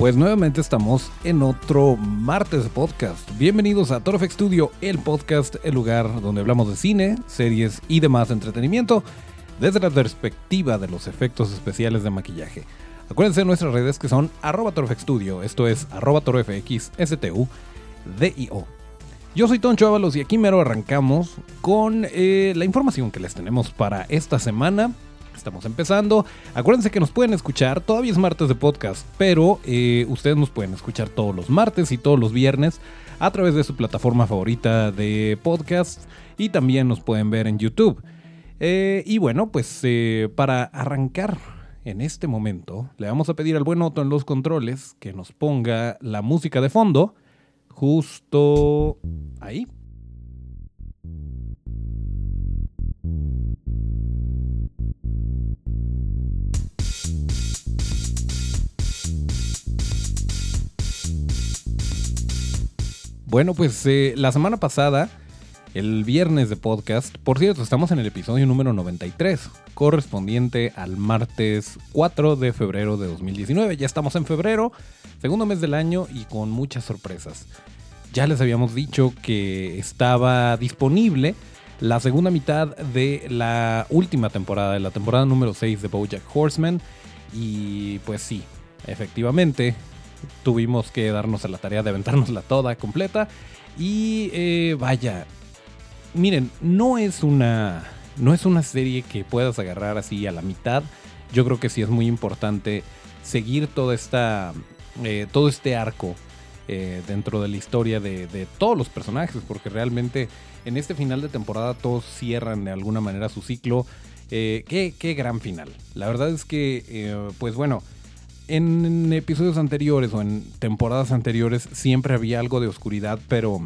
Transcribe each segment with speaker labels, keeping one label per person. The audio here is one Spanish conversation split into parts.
Speaker 1: Pues nuevamente estamos en otro martes de podcast. Bienvenidos a Torfex Studio, el podcast, el lugar donde hablamos de cine, series y demás entretenimiento desde la perspectiva de los efectos especiales de maquillaje. Acuérdense de nuestras redes que son arroba Studio, esto es arroba. Yo soy Toncho Ábalos y aquí mero arrancamos con eh, la información que les tenemos para esta semana. Estamos empezando. Acuérdense que nos pueden escuchar, todavía es martes de podcast, pero eh, ustedes nos pueden escuchar todos los martes y todos los viernes a través de su plataforma favorita de podcast y también nos pueden ver en YouTube. Eh, y bueno, pues eh, para arrancar en este momento, le vamos a pedir al buen Otto en los controles que nos ponga la música de fondo justo ahí. Bueno, pues eh, la semana pasada, el viernes de podcast, por cierto, estamos en el episodio número 93, correspondiente al martes 4 de febrero de 2019. Ya estamos en febrero, segundo mes del año y con muchas sorpresas. Ya les habíamos dicho que estaba disponible la segunda mitad de la última temporada, de la temporada número 6 de Bojack Horseman. Y pues sí, efectivamente, tuvimos que darnos a la tarea de aventárnosla toda completa. Y eh, vaya, miren, no es una. No es una serie que puedas agarrar así a la mitad. Yo creo que sí es muy importante seguir toda esta. Eh, todo este arco eh, dentro de la historia de, de, todos los personajes. Porque realmente en este final de temporada todos cierran de alguna manera su ciclo. qué, qué, gran final. La verdad es que, pues bueno en episodios anteriores o en temporadas anteriores siempre había algo de oscuridad, pero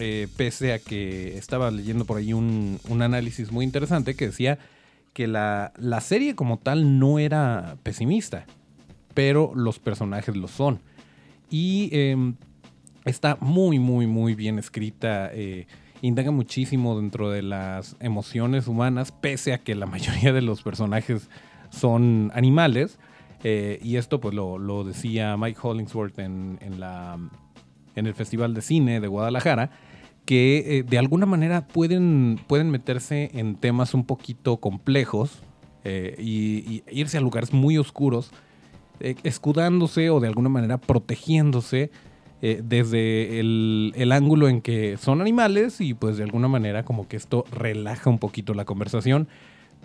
Speaker 1: eh, pese a que estaba leyendo por ahí un, análisis muy interesante que decía que la, serie como tal no era pesimista, pero los personajes lo son. Y em, está muy, muy, muy bien escrita. Eh, indaga muchísimo dentro de las emociones humanas, pese a que la mayoría de los personajes son animales eh, y esto pues lo, decía Mike Hollingsworth en, la, en el Festival de Cine de Guadalajara, que eh, de alguna manera pueden, meterse en temas un poquito complejos eh, y, irse a lugares muy oscuros, escudándose o de alguna manera protegiéndose desde el, ángulo en que son animales y pues de alguna manera como que esto relaja un poquito la conversación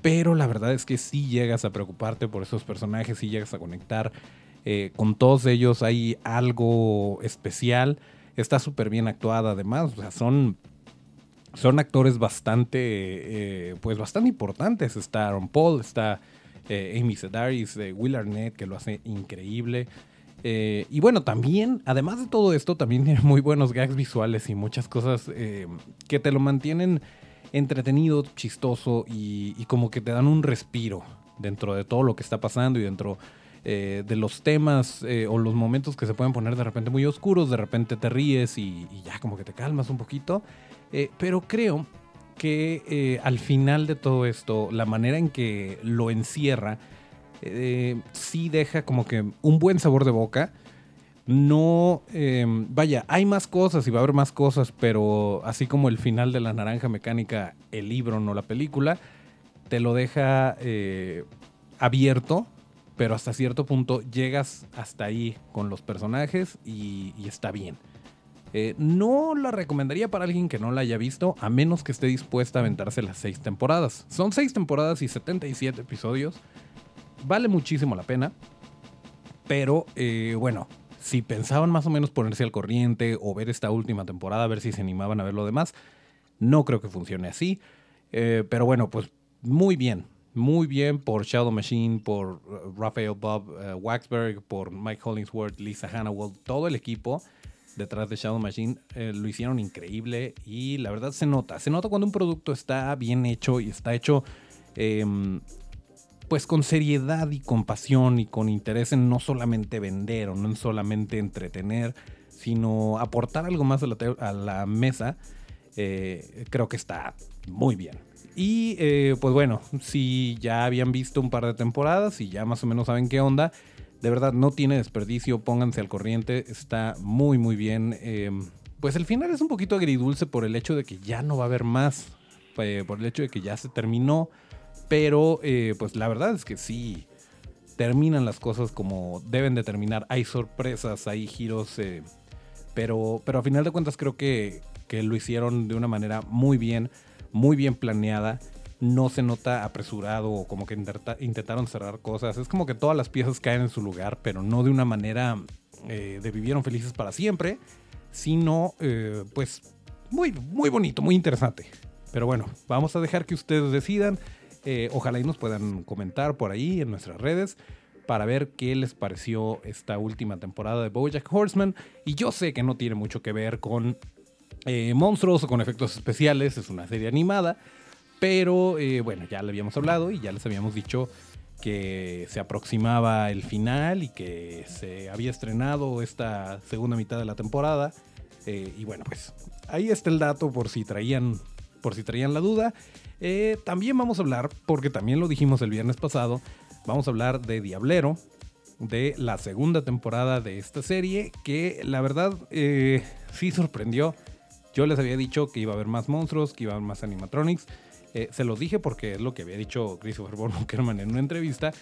Speaker 1: pero la verdad es que sí llegas a preocuparte por esos personajes, sí llegas a conectar eh, con todos ellos, hay algo especial, está súper bien actuada además, son, son actores bastante, eh, pues bastante importantes, está Aaron Paul, está eh, Amy Sedaris, Will Arnett, que lo hace increíble. y bueno, también, además de todo esto, también tiene muy buenos gags visuales y muchas cosas que te lo mantienen entretenido, chistoso y, como que te dan un respiro dentro de todo lo que está pasando y dentro eh, de los temas eh, o los momentos que se pueden poner de repente muy oscuros, de repente te ríes y, ya como que te calmas un poquito. Eh, pero creo que al final de todo esto, la manera en que lo encierra, sí deja como que un buen sabor de boca no, em, vaya, hay más cosas y va a haber más cosas, pero así como el final de la naranja mecánica, el libro, no la película, te lo deja eh, abierto, pero hasta cierto punto llegas hasta ahí con los personajes y, está bien. Eh, no la recomendaría para alguien que no la haya visto, a menos que esté dispuesta a aventarse las seis temporadas. Son seis temporadas y 77 episodios. Vale muchísimo la pena. Pero eh, bueno, si pensaban más o menos ponerse al corriente o ver esta última temporada, a ver si se animaban a ver lo demás, no creo que funcione así. Eh, pero bueno, pues muy bien. muy bien por Shadow Machine, por uh, Raphael Bob uh, Waxberg, por Mike Hollingsworth, Lisa Hannawell, todo el equipo detrás de Shadow Machine eh, lo hicieron increíble y la verdad se nota, se nota cuando un producto está bien hecho y está hecho em, pues con seriedad y con pasión y con interés en no solamente vender o no en solamente entretener, sino aportar algo más a la, mesa, eh, creo que está muy bien. Y eh, pues bueno, si ya habían visto un par de temporadas y ya más o menos saben qué onda, de verdad no tiene desperdicio, pónganse al corriente, está muy muy bien. Em, pues el final es un poquito agridulce por el hecho de que ya no va a haber más, eh, por el hecho de que ya se terminó, pero eh, pues la verdad es que sí, terminan las cosas como deben de terminar, hay sorpresas, hay giros, pero, pero a final de cuentas creo que, que lo hicieron de una manera muy bien muy bien planeada. No se nota apresurado o como que intentaron cerrar cosas. Es como que todas las piezas caen en su lugar, pero no de una manera eh, de vivieron felices para siempre, sino eh, pues muy, muy bonito, muy interesante. Pero bueno, vamos a dejar que ustedes decidan. Eh, ojalá y nos puedan comentar por ahí en nuestras redes para ver qué les pareció esta última temporada de BoJack Horseman. Y yo sé que no tiene mucho que ver con eh, monstruos o con efectos especiales. Es una serie animada. Pero eh, bueno, ya le habíamos hablado y ya les habíamos dicho que se aproximaba el final y que se había estrenado esta segunda mitad de la temporada. Y bueno, pues ahí está el dato por si traían, por si traían la duda. También vamos a hablar, porque también lo dijimos el viernes pasado, vamos a hablar de Diablero, de la segunda temporada de esta serie, que la verdad sí sorprendió. Yo les había dicho que iba a haber más monstruos, que iba a haber más animatronics. Eh, se los dije porque es lo que había dicho Christopher Borman en una entrevista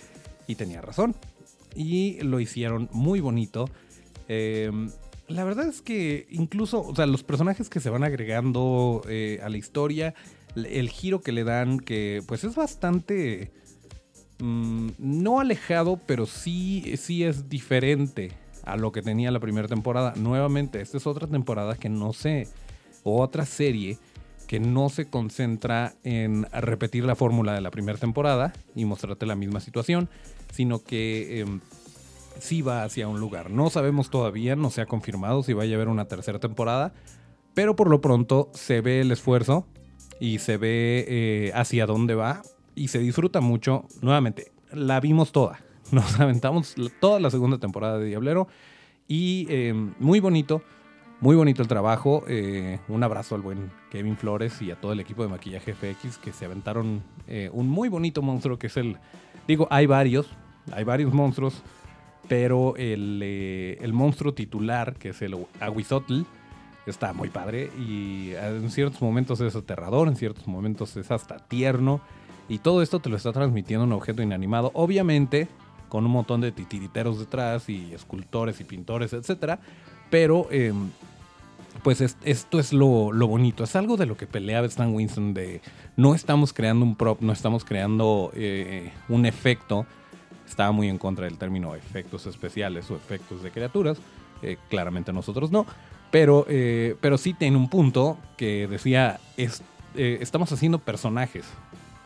Speaker 1: y tenía razón. Y lo hicieron muy bonito. Em, la verdad es que incluso, o sea, los personajes que se van agregando eh, a la historia, el giro que le dan, que pues es bastante... Mm, no alejado, pero sí, sí es diferente a lo que tenía la primera temporada. Nuevamente, esta es otra temporada que no se otra serie que no se concentra en repetir la fórmula de la primera temporada y mostrarte la misma situación, sino que em, sí va hacia un lugar. No sabemos todavía, no se ha confirmado si vaya a haber una tercera temporada, pero por lo pronto se ve el esfuerzo y se ve eh, hacia dónde va y se disfruta mucho. Nuevamente, la vimos toda. Nos aventamos toda la segunda temporada de Diablero y em, muy bonito muy bonito el trabajo. Eh, un abrazo al buen Kevin Flores y a todo el equipo de maquillaje FX que se aventaron eh, un muy bonito monstruo que es el. Digo, hay varios, hay varios monstruos, pero el, el monstruo titular, que es el Aguizotl, está muy padre y en ciertos momentos es aterrador, en ciertos momentos es hasta tierno. Y todo esto te lo está transmitiendo un objeto inanimado, obviamente con un montón de titiriteros detrás y escultores y pintores, etcétera pero em, pues esto es lo, bonito. Es algo de lo que peleaba Stan Winston de no estamos creando un prop, no estamos creando eh, un efecto. Estaba muy en contra del término efectos especiales o efectos de criaturas. Eh, claramente nosotros no. Pero, eh, pero sí tiene un punto que decía, estamos haciendo personajes.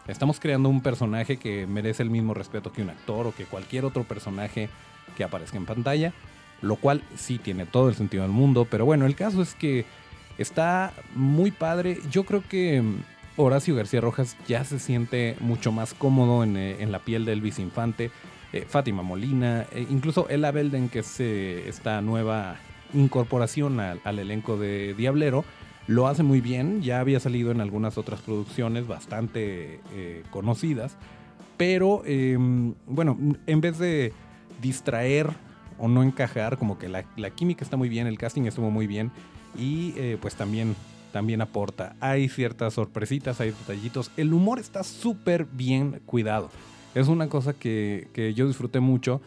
Speaker 1: Estamos creando un personaje que merece el mismo respeto que un actor o que cualquier otro personaje que aparezca en pantalla lo cual sí tiene todo el sentido del mundo, pero bueno, el caso es que está muy padre. Yo creo que mm, Horacio García Rojas ya se siente mucho más cómodo en, eh, la piel de Elvis eh, Fátima Molina, eh, incluso Ella Belden, que es esta nueva incorporación al, elenco de Diablero, lo hace muy bien, ya había salido en algunas otras producciones bastante conocidas, pero em, bueno, en vez de distraer o no encajar, como que la, química está muy bien, el casting estuvo muy bien y eh, pues también, también aporta. Hay ciertas sorpresitas, hay detallitos. El humor está súper bien cuidado. Es una cosa que, yo disfruté mucho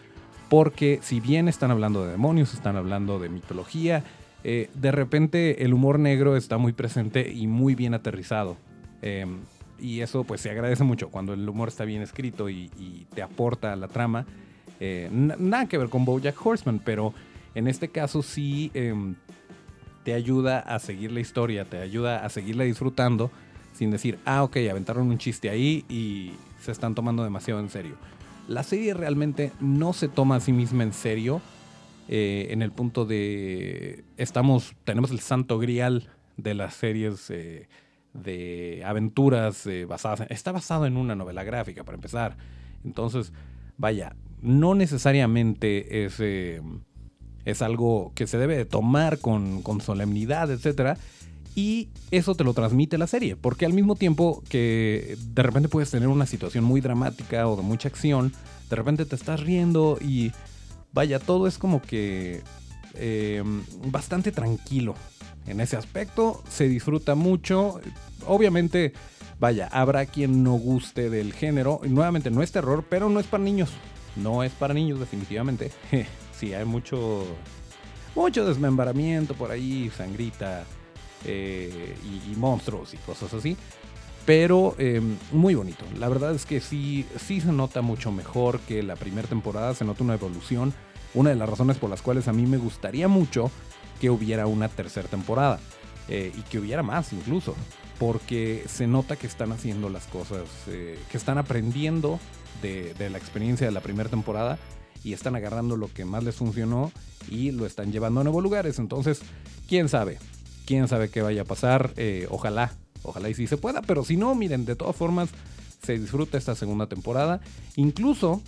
Speaker 1: porque si bien están hablando de demonios, están hablando de mitología, eh, de repente el humor negro está muy presente y muy bien aterrizado. Em, y eso pues se agradece mucho cuando el humor está bien escrito y, te aporta a la trama. Eh, nada que ver con Bojack Horseman, pero en este caso sí em, te ayuda a seguir la historia, te ayuda a seguirla disfrutando sin decir, ah, ok, aventaron un chiste ahí y se están tomando demasiado en serio. La serie realmente no se toma a sí misma en serio eh, en el punto de estamos, tenemos el santo grial de las series eh, de aventuras eh, basadas, está basado en una novela gráfica para empezar. Entonces, vaya, no necesariamente es, es algo que se debe de tomar con, con solemnidad, etcétera. Y eso te lo transmite la serie, porque al mismo tiempo que de repente puedes tener una situación muy dramática o de mucha acción, de repente te estás riendo y vaya, todo es como que em, bastante tranquilo en ese aspecto. Se disfruta mucho. Obviamente, vaya, habrá quien no guste del género. Y nuevamente, no es terror, pero no es para niños. No es para niños, definitivamente. sí, hay mucho, mucho desmembramiento por ahí, sangrita eh, y, monstruos y cosas así. Pero em, muy bonito. La verdad es que sí, sí se nota mucho mejor que la primera temporada. Se nota una evolución. Una de las razones por las cuales a mí me gustaría mucho que hubiera una tercera temporada. Eh, y que hubiera más incluso. Porque se nota que están haciendo las cosas, eh, que están aprendiendo de, de la experiencia de la primera temporada y están agarrando lo que más les funcionó y lo están llevando a nuevos lugares. Entonces, quién sabe, quién sabe qué vaya a pasar. Eh, ojalá Ojalá y sí se pueda, pero si no, miren, de todas formas se disfruta esta segunda temporada. Incluso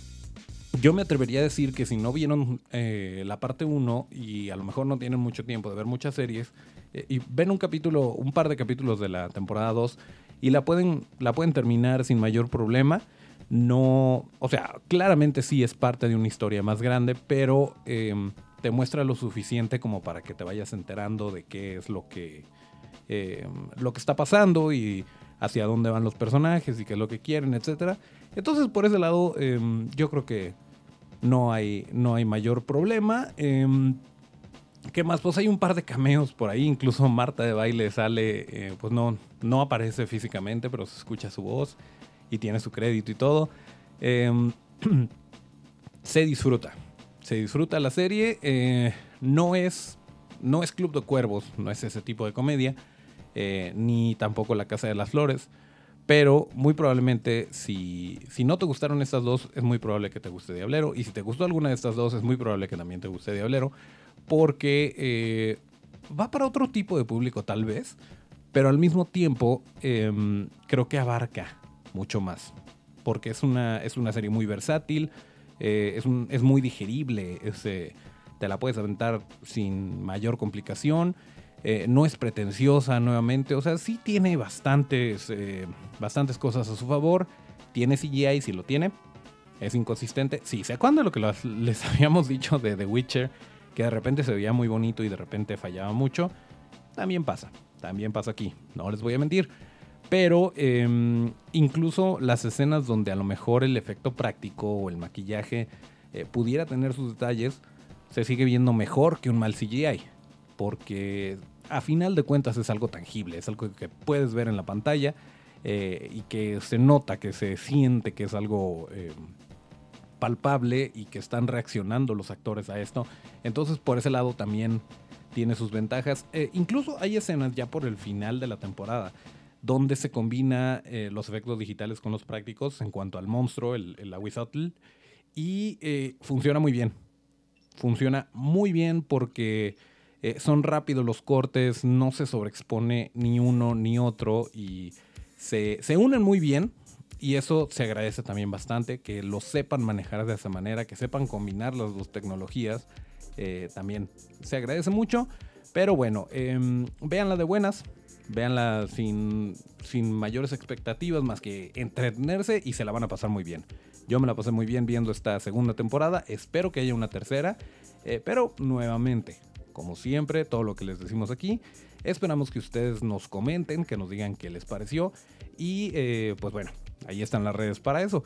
Speaker 1: yo me atrevería a decir que si no vieron eh, la parte 1 y a lo mejor no tienen mucho tiempo de ver muchas series eh, y ven un capítulo, un par de capítulos de la temporada 2 y la pueden, la pueden terminar sin mayor problema. No, o sea, claramente sí es parte de una historia más grande, pero em, te muestra lo suficiente como para que te vayas enterando de qué es lo que, eh, lo que está pasando y hacia dónde van los personajes y qué es lo que quieren, etc. Entonces, por ese lado, em, yo creo que no hay, no hay mayor problema. Em, ¿Qué más? Pues hay un par de cameos por ahí. Incluso Marta de baile sale, eh, pues no, no aparece físicamente, pero se escucha su voz y tiene su crédito y todo. Em, se disfruta. Se disfruta la serie. Eh, no es. No es Club de Cuervos, no es ese tipo de comedia eh, ni tampoco La Casa de las Flores. Pero muy probablemente, si, si no te gustaron estas dos, es muy probable que te guste Diablero. Y si te gustó alguna de estas dos, es muy probable que también te guste Diablero. Porque eh, va para otro tipo de público, tal vez. Pero al mismo tiempo, em, creo que abarca mucho más. Porque es una, es una serie muy versátil. Eh, es, es, muy digerible. te la puedes aventar sin mayor complicación. Eh, no es pretenciosa nuevamente, o sea, sí tiene bastantes, eh, bastantes cosas a su favor. Tiene CGI, si lo tiene. Es inconsistente. Sí, ¿se acuerdan de lo que les habíamos dicho de The Witcher? Que de repente se veía muy bonito y de repente fallaba mucho. También pasa, también pasa aquí, no les voy a mentir. Pero em, incluso las escenas donde a lo mejor el efecto práctico o el maquillaje eh, pudiera tener sus detalles, se sigue viendo mejor que un mal CGI. Porque a final de cuentas es algo tangible, es algo que puedes ver en la pantalla eh, y que se nota, que se siente que es algo eh, palpable y que están reaccionando los actores a esto. Entonces por ese lado también tiene sus ventajas. Eh, incluso hay escenas ya por el final de la temporada donde se combina los efectos digitales con los prácticos en cuanto al monstruo, el, el y funciona muy bien. Funciona muy bien porque eh, son rápidos los cortes, no se sobreexpone ni uno ni otro y se, unen muy bien. Y eso se agradece también bastante, que lo sepan manejar de esa manera, que sepan combinar las dos tecnologías. Eh, también se agradece mucho. Pero bueno, eh, véanla de buenas, véanla sin, sin mayores expectativas más que entretenerse y se la van a pasar muy bien. Yo me la pasé muy bien viendo esta segunda temporada, espero que haya una tercera, eh, pero nuevamente, como siempre, todo lo que les decimos aquí. Esperamos que ustedes nos comenten, que nos digan qué les pareció. Y eh, pues bueno, ahí están las redes para eso.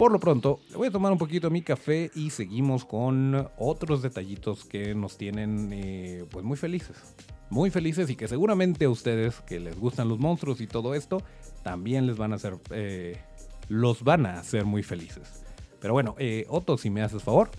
Speaker 1: Por lo pronto, voy a tomar un poquito mi café y seguimos con otros detallitos que nos tienen eh, pues muy felices. Muy felices y que seguramente a ustedes que les gustan los monstruos y todo esto, también les van a hacer, eh, los van a hacer muy felices. Pero bueno, Otto, si me haces favor,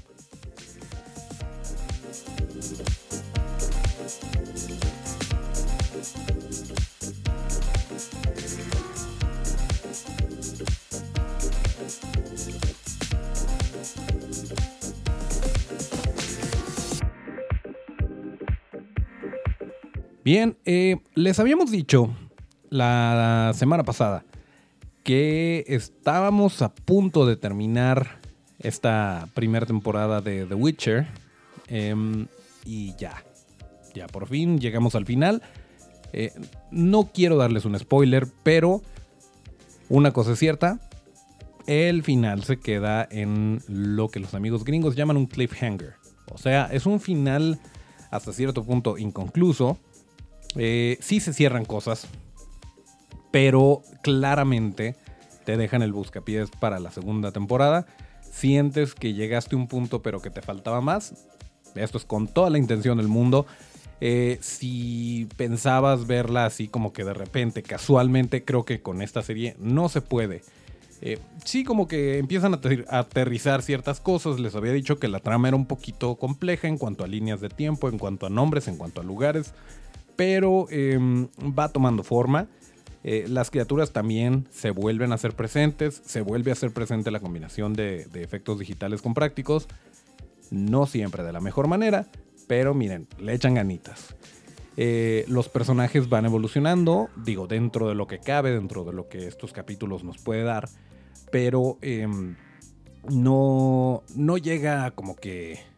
Speaker 1: Bien, eh, les habíamos dicho la semana pasada que estábamos a punto de terminar esta primera temporada de The Witcher. Em, y ya, ya por fin llegamos al final. Eh, no quiero darles un spoiler, pero una cosa es cierta. El final se queda en lo que los amigos gringos llaman un cliffhanger. O sea, es un final hasta cierto punto inconcluso. Eh, sí se cierran cosas, pero claramente te dejan el buscapiés para la segunda temporada. Sientes que llegaste a un punto pero que te faltaba más. Esto es con toda la intención del mundo. Eh, si pensabas verla así como que de repente, casualmente, creo que con esta serie no se puede. Eh, sí, como que empiezan a aterrizar ciertas cosas. Les había dicho que la trama era un poquito compleja en cuanto a líneas de tiempo, en cuanto a nombres, en cuanto a lugares. Pero em, va tomando forma. Eh, las criaturas también se vuelven a ser presentes, se vuelve a ser presente la combinación de, efectos digitales con prácticos, no siempre de la mejor manera, pero miren, le echan ganitas. Eh, los personajes van evolucionando, digo, dentro de lo que cabe, dentro de lo que estos capítulos nos puede dar, pero em, no, no llega como que...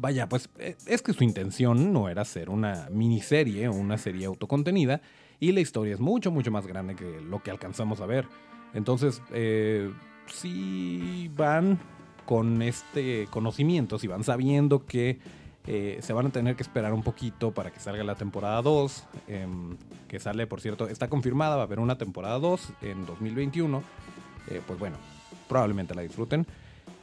Speaker 1: Vaya, pues e, es que su intención no era ser una miniserie o una serie autocontenida, y la historia es mucho, mucho más grande que lo que alcanzamos a ver. Entonces, eh, si van con este conocimiento, si van sabiendo que eh, se van a tener que esperar un poquito para que salga la temporada 2, em, que sale, por cierto, está confirmada, va a haber una temporada 2 en 2021, eh, pues bueno, probablemente la disfruten.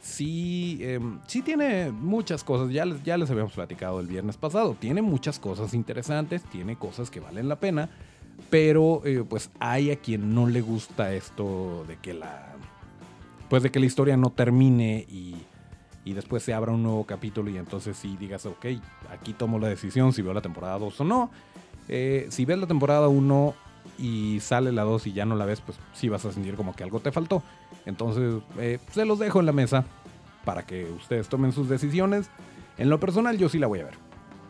Speaker 1: Sí, em, sí tiene muchas cosas, ya, ya les habíamos platicado el viernes pasado, tiene muchas cosas interesantes, tiene cosas que valen la pena, pero eh, pues hay a quien no le gusta esto de que la. Pues de que la historia no termine y, y después se abra un nuevo capítulo y entonces sí digas, ok, aquí tomo la decisión si veo la temporada 2 o no. Eh, si ves la temporada 1 y sale la 2 y ya no la ves, pues sí vas a sentir como que algo te faltó. Entonces, eh, se los dejo en la mesa para que ustedes tomen sus decisiones. En lo personal, yo sí la voy a ver.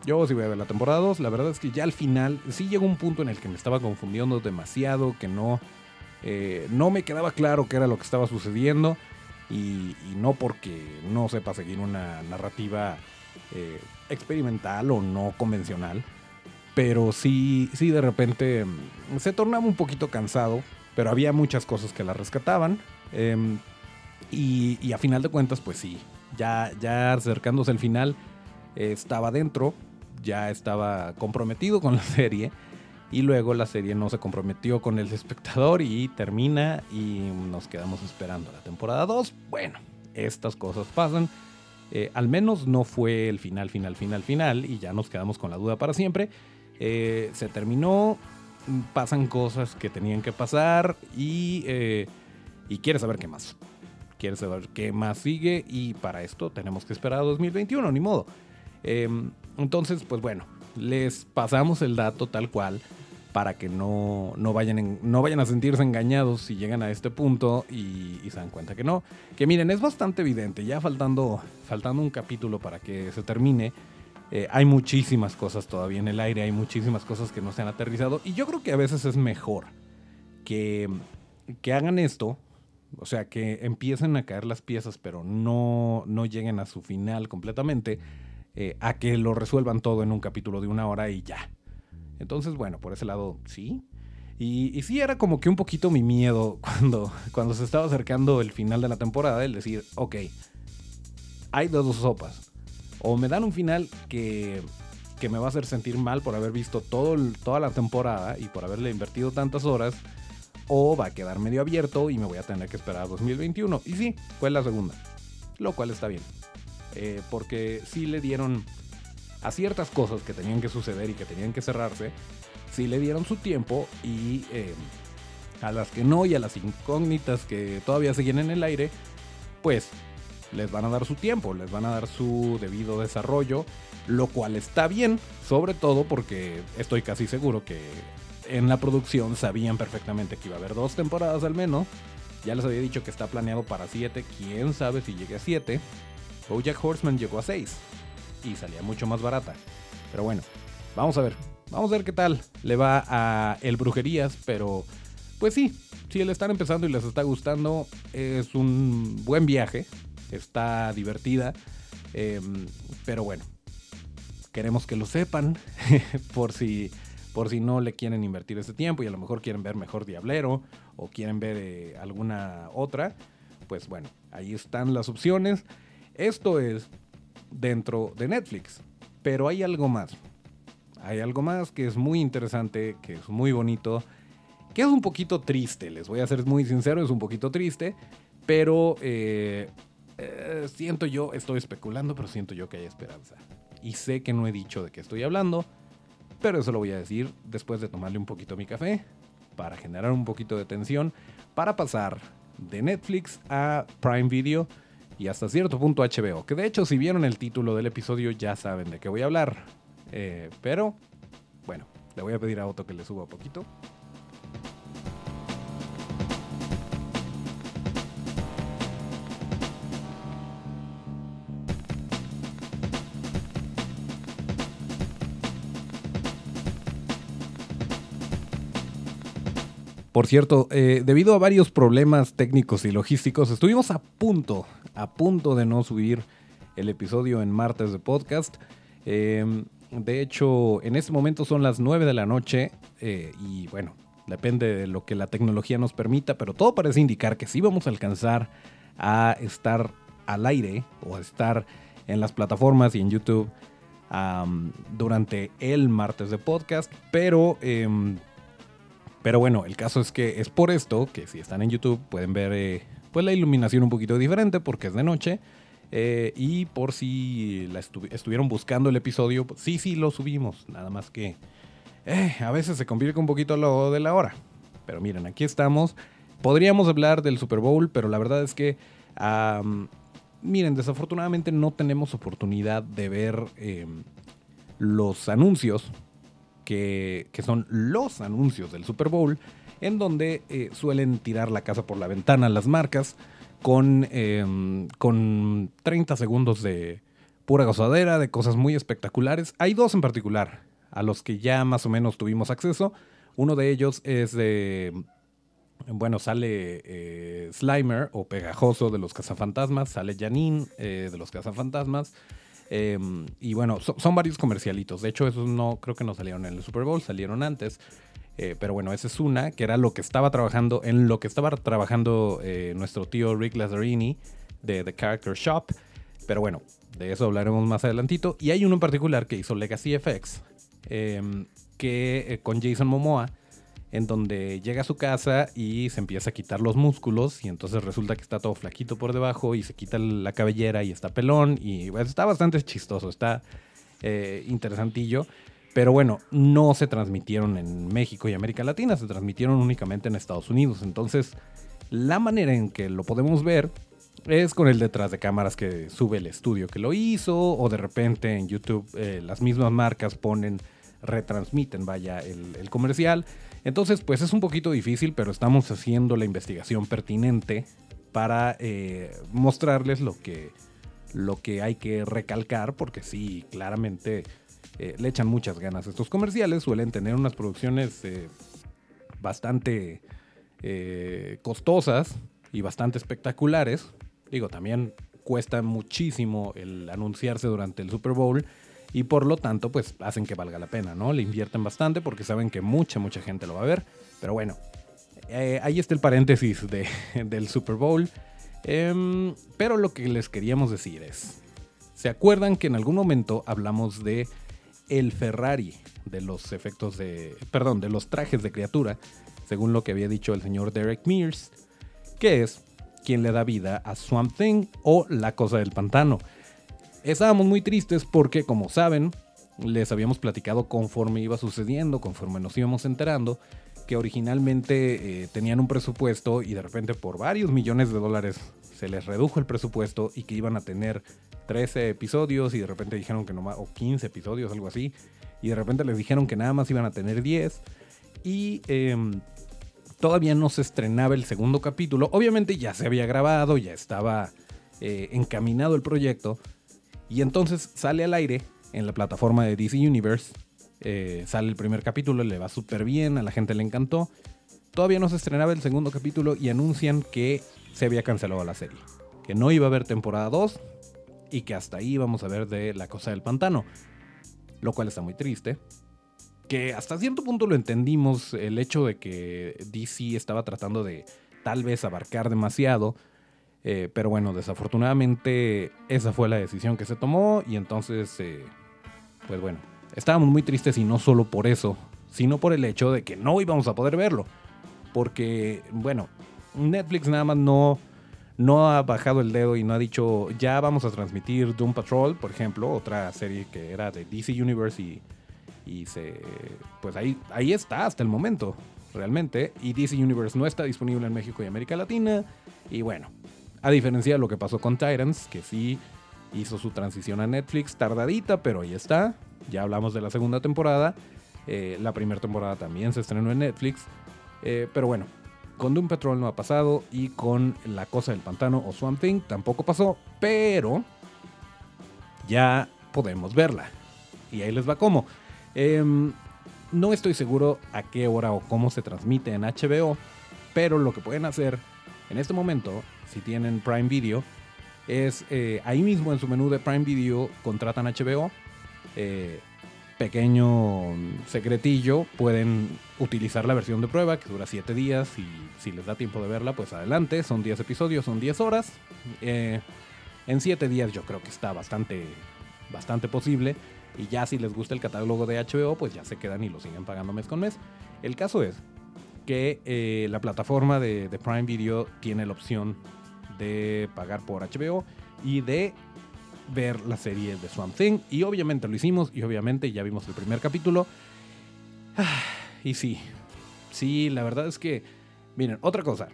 Speaker 1: Yo sí voy a ver la temporada 2. La verdad es que ya al final sí llegó un punto en el que me estaba confundiendo demasiado, que no, eh, no me quedaba claro qué era lo que estaba sucediendo. Y, no porque no sepa seguir una narrativa eh, experimental o no convencional. Pero sí, sí de repente mm, se tornaba un poquito cansado. Pero había muchas cosas que la rescataban. Em, y, a final de cuentas, pues sí, ya, ya acercándose al final, estaba dentro ya estaba comprometido con la serie y luego la serie no se comprometió con el espectador y termina y nos quedamos esperando la temporada 2. Bueno, estas cosas pasan. Eh, al menos no fue el final, final, final, final y ya nos quedamos con la duda para siempre. Eh, se terminó, pasan cosas que tenían que pasar y, eh, y quieres saber qué más. Quieres saber qué más sigue y para esto tenemos que esperar a 2021, ni modo. Em, entonces, pues bueno, les pasamos el dato tal cual para que no, no, vayan, no vayan a sentirse engañados si llegan a este punto y, se dan cuenta que no. Que miren, es bastante evidente, ya faltando, faltando un capítulo para que se termine, eh, hay muchísimas cosas todavía en el aire, hay muchísimas cosas que no se han aterrizado y yo creo que a veces es mejor que, que hagan esto, o sea, que empiecen a caer las piezas pero no, no lleguen a su final completamente eh, a que lo resuelvan todo en un capítulo de una hora y ya. Entonces, bueno, por ese lado, sí. Y, sí era como que un poquito mi miedo cuando, cuando se estaba acercando el final de la temporada, el decir, ok, hay dos sopas. O me dan un final que, que me va a hacer sentir mal por haber visto todo toda la temporada y por haberle invertido tantas horas, o va a quedar medio abierto y me voy a tener que esperar a 2021. Y sí, fue la segunda, lo cual está bien. Eh, porque sí le dieron a ciertas cosas que tenían que suceder y que tenían que cerrarse, sí le dieron su tiempo y eh, a las que no y a las incógnitas que todavía siguen en el aire, pues les van a dar su tiempo, les van a dar su debido desarrollo, lo cual está bien, sobre todo porque estoy casi seguro que en la producción sabían perfectamente que iba a haber dos temporadas al menos. Ya les había dicho que está planeado para siete, quién sabe si llegue a siete. Bojack Horseman llegó a 6 y salía mucho más barata. Pero bueno, vamos a ver. vamos a ver qué tal le va a El Brujerías, pero pues sí, si le están empezando y les está gustando, es un buen viaje, está divertida, em, pero bueno, queremos que lo sepan por si por si no le quieren invertir ese tiempo y a lo mejor quieren ver mejor Diablero o quieren ver eh, alguna otra, pues bueno, ahí están las opciones. Esto es dentro de Netflix, pero hay algo más. Hay algo más que es muy interesante, que es muy bonito, que es un poquito triste, les voy a ser muy sincero, es un poquito triste, pero eh, eh, siento yo, estoy especulando, pero siento yo que hay esperanza. Y sé que no he dicho de qué estoy hablando, pero eso lo voy a decir después de tomarle un poquito mi café, para generar un poquito de tensión, para pasar de Netflix a Prime Video y hasta cierto punto HBO. Que de hecho, si vieron el título del episodio, ya saben de qué voy a hablar. Eh, pero, bueno, le voy a pedir a Otto que le suba un poquito. Por cierto, eh, debido a varios problemas técnicos y logísticos, estuvimos a punto, a punto de no subir el episodio en martes de podcast. Em, de hecho, en este momento son las 9 de la noche eh, y bueno, depende de lo que la tecnología nos permita, pero todo parece indicar que sí vamos a alcanzar a estar al aire o a estar en las plataformas y en YouTube durante el martes de podcast, pero em, pero bueno, el caso es que es por esto que si están en YouTube pueden ver eh, pues la iluminación un poquito diferente porque es de noche. Eh, y por si la estuvieron buscando el episodio, pues, sí, sí, lo subimos. Nada más que eh, a veces se convierte un poquito lo de la hora. Pero miren, aquí estamos. Podríamos hablar del Super Bowl, pero la verdad es que, miren, desafortunadamente no tenemos oportunidad de ver em, los anuncios que, son los anuncios del Super Bowl, en donde eh, suelen tirar la casa por la ventana las marcas con, em, con 30 segundos de pura gozadera, de cosas muy espectaculares. Hay dos en particular a los que ya más o menos tuvimos acceso. Uno de ellos es de... Bueno, sale eh, Slimer o Pegajoso de los Cazafantasmas, sale Janine eh, de los Cazafantasmas, Em, y bueno, son varios comercialitos. De hecho, esos no creo que no salieron en el Super Bowl, salieron antes. Eh, pero bueno, esa es una, que era lo que estaba trabajando, en lo que estaba trabajando eh, nuestro tío Rick Lazzarini de The Character Shop. Pero bueno, de eso hablaremos más adelantito. Y hay uno en particular que hizo Legacy FX, em, que eh, con Jason Momoa, en donde llega a su casa y se empieza a quitar los músculos y entonces resulta que está todo flaquito por debajo y se quita la cabellera y está pelón y pues, está bastante chistoso, está eh, interesantillo. Pero bueno, no se transmitieron en México y América Latina, se transmitieron únicamente en Estados Unidos. Entonces, la manera en que lo podemos ver es con el detrás de cámaras que sube el estudio que lo hizo o de repente en YouTube eh, las mismas marcas ponen, retransmiten, vaya, el comercial. Entonces, pues es un poquito difícil, pero estamos haciendo la investigación pertinente para eh, mostrarles lo que, lo que hay que recalcar, porque sí, claramente eh, le echan muchas ganas. Estos comerciales suelen tener unas producciones eh, bastante costosas y bastante espectaculares. Digo, también cuesta muchísimo el anunciarse durante el Super Bowl y por lo tanto pues hacen que valga la pena, ¿no? Le invierten bastante porque saben que mucha, mucha gente lo va a ver. Pero bueno, eh, ahí está el paréntesis de, del Super Bowl. Em, pero lo que les queríamos decir es, ¿se acuerdan que en algún momento hablamos de el Ferrari de los efectos de, perdón, de los trajes de criatura, según lo que había dicho el señor Derek Mears, que es quien le da vida a Swamp Thing o la cosa del pantano. Estábamos muy tristes porque, como saben, les habíamos platicado conforme iba sucediendo, conforme nos íbamos enterando, que originalmente eh, tenían un presupuesto y de repente por varios millones de dólares se les redujo el presupuesto y que iban a tener 13 episodios y de repente dijeron que no más, o 15 episodios, algo así, y de repente les dijeron que nada más iban a tener 10 y em, todavía no se estrenaba el segundo capítulo, obviamente ya se había grabado, ya estaba eh, encaminado el proyecto, y entonces sale al aire en la plataforma de DC Universe Eh, sale el primer capítulo, le va súper bien, a la gente le encantó. Todavía no se estrenaba el segundo capítulo y anuncian que se había cancelado la serie. Que no iba a haber temporada 2 y que hasta ahí vamos a ver de La Cosa del Pantano. Lo cual está muy triste. Que hasta cierto punto lo entendimos, el hecho de que DC estaba tratando de tal vez abarcar demasiado. Eh, pero bueno, desafortunadamente esa fue la decisión que se tomó y entonces, eh, pues bueno, estábamos muy tristes y no solo por eso, sino por el hecho de que no íbamos a poder verlo. Porque, bueno, Netflix nada más no, no ha bajado el dedo y no ha dicho, ya vamos a transmitir Doom Patrol, por ejemplo, otra serie que era de DC Universe y, y se, pues ahí, ahí está hasta el momento, realmente. Y DC Universe no está disponible en México y América Latina. Y bueno, a diferencia de lo que pasó con Titans, que sí hizo su transición a Netflix, tardadita, pero ahí está. Ya hablamos de la segunda temporada. Eh, la primera temporada también se estrenó en Netflix. Eh, pero bueno, con Doom Patrol no ha pasado y con La Cosa del Pantano o Swamp Thing tampoco pasó, pero ya podemos verla. Y ahí les va cómo. Em, no estoy seguro a qué hora o cómo se transmite en HBO, pero lo que pueden hacer en este momento, si tienen Prime Video, es eh, ahí mismo en su menú de Prime Video contratan HBO. Eh, pequeño secretillo, pueden utilizar la versión de prueba que dura 7 días y si les da tiempo de verla, pues adelante. Son 10 episodios, son 10 horas. Eh, en 7 días yo creo que está bastante, bastante posible. Y ya si les gusta el catálogo de HBO, pues ya se quedan y lo siguen pagando mes con mes. El caso es que la plataforma de Prime Video tiene la opción de pagar por HBO y de ver la serie de Swamp Thing. Y obviamente lo hicimos y obviamente ya vimos el primer capítulo. Ah, y sí, sí, la verdad es que, miren, otra cosa.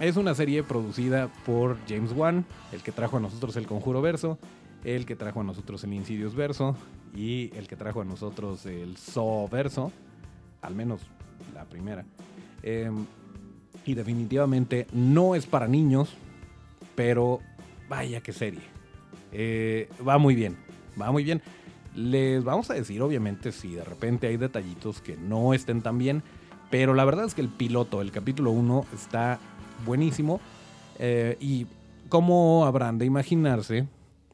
Speaker 1: Es una serie producida por James Wan, el que trajo a nosotros el Conjuro Verso, el que trajo a nosotros el Insidious Verso y el que trajo a nosotros el Saw Verso, al menos la primera. Em, y definitivamente no es para niños, pero vaya que serie. Eh, va muy bien, va muy bien. Les vamos a decir, obviamente, si de repente hay detallitos que no estén tan bien, pero la verdad es que el piloto, el capítulo 1, está buenísimo. Eh, y como habrán de imaginarse,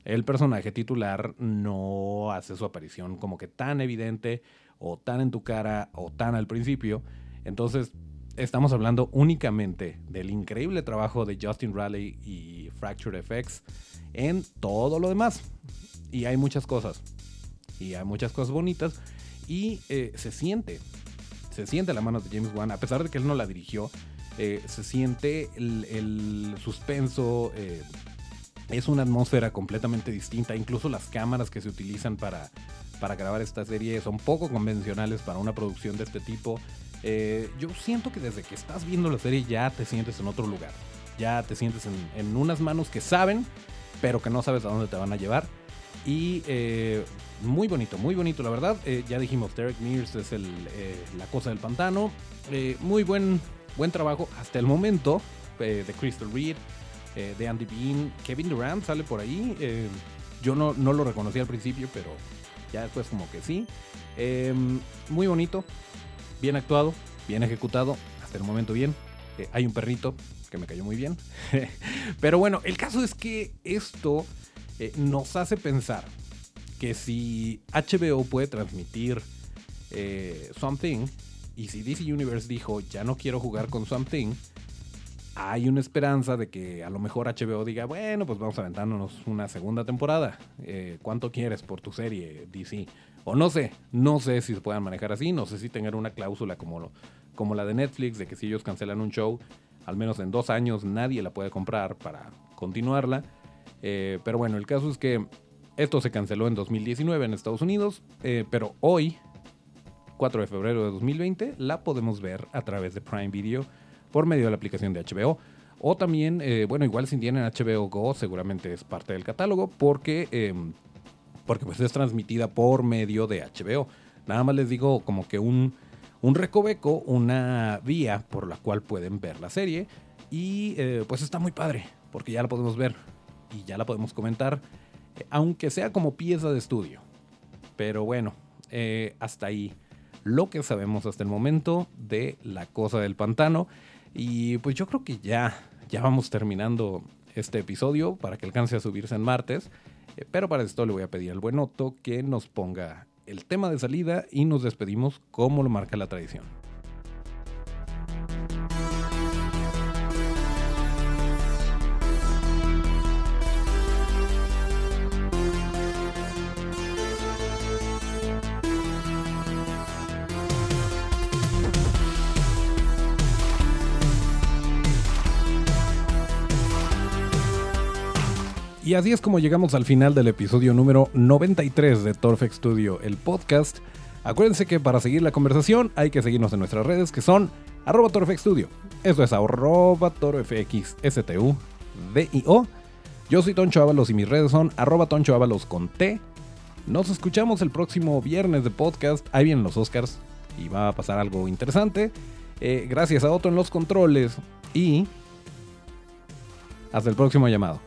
Speaker 1: el personaje titular no hace su aparición como que tan evidente o tan en tu cara o tan al principio. Entonces, estamos hablando únicamente del increíble trabajo de Justin Raleigh y Fractured FX en todo lo demás. Y hay muchas cosas. Y hay muchas cosas bonitas. Y eh, se siente. Se siente la mano de James Wan. A pesar de que él no la dirigió. Eh, se siente el, suspenso. Eh, es una atmósfera completamente distinta. Incluso las cámaras que se utilizan para, para grabar esta serie son poco convencionales para una producción de este tipo. Yo siento que desde que estás viendo la serie ya te sientes en otro lugar. Ya te sientes en unas manos que saben pero que no sabes a dónde te van a llevar. Y eh, muy bonito, muy bonito, la verdad. Eh, ya dijimos, Derek Mears es el, eh, la cosa del pantano. muy buen, buen trabajo hasta el momento de Crystal Reed, de Andy Bean. Kevin Durant sale por ahí. yo no, no lo reconocí al principio, pero ya después como que sí. muy bonito, bien actuado, bien ejecutado. Hasta el momento bien. hay un perrito que me cayó muy bien. Pero bueno, el caso es que esto eh, nos hace pensar que si HBO puede transmitir eh, Something y si DC Universe dijo ya no quiero jugar con Something, hay una esperanza de que a lo mejor HBO diga, bueno, pues vamos a aventarnos una segunda temporada. Eh, ¿Cuánto quieres por tu serie, DC? O no sé, no sé si se puedan manejar así, no sé si tengan una cláusula como, como la de Netflix, de que si ellos cancelan un show, al menos en dos años nadie la puede comprar para continuarla. Eh, pero bueno, el caso es que esto se canceló en 2019 en Estados Unidos, eh, pero hoy, 4 de febrero de 2020, la podemos ver a través de Prime Video por medio de la aplicación de HBO. O también, eh, bueno, igual si tienen HBO Go, seguramente es parte del catálogo porque, em, porque pues es transmitida por medio de HBO. Nada más les digo como que un un recoveco, una vía por la cual pueden ver la serie. Y eh, pues está muy padre, porque ya la podemos ver y ya la podemos comentar, aunque sea como pieza de estudio. Pero bueno, eh, hasta ahí lo que sabemos hasta el momento de la cosa del pantano. Y pues yo creo que ya, ya vamos terminando este episodio para que alcance a subirse en martes. Eh, pero para esto le voy a pedir al buen Otto que nos ponga el tema de salida y nos despedimos como lo marca la tradición. Y así es como llegamos al final del episodio número 93 de Torfex Studio, el podcast. Acuérdense que para seguir la conversación hay que seguirnos en nuestras redes que son arroba Torfex Studio. Eso es arroba. Yo soy Toncho Ábalos y mis redes son arroba Toncho con T. Nos escuchamos el próximo viernes de podcast. Ahí vienen los Oscars y va a pasar algo interesante. Eh, gracias a Otto en los controles y hasta el próximo llamado.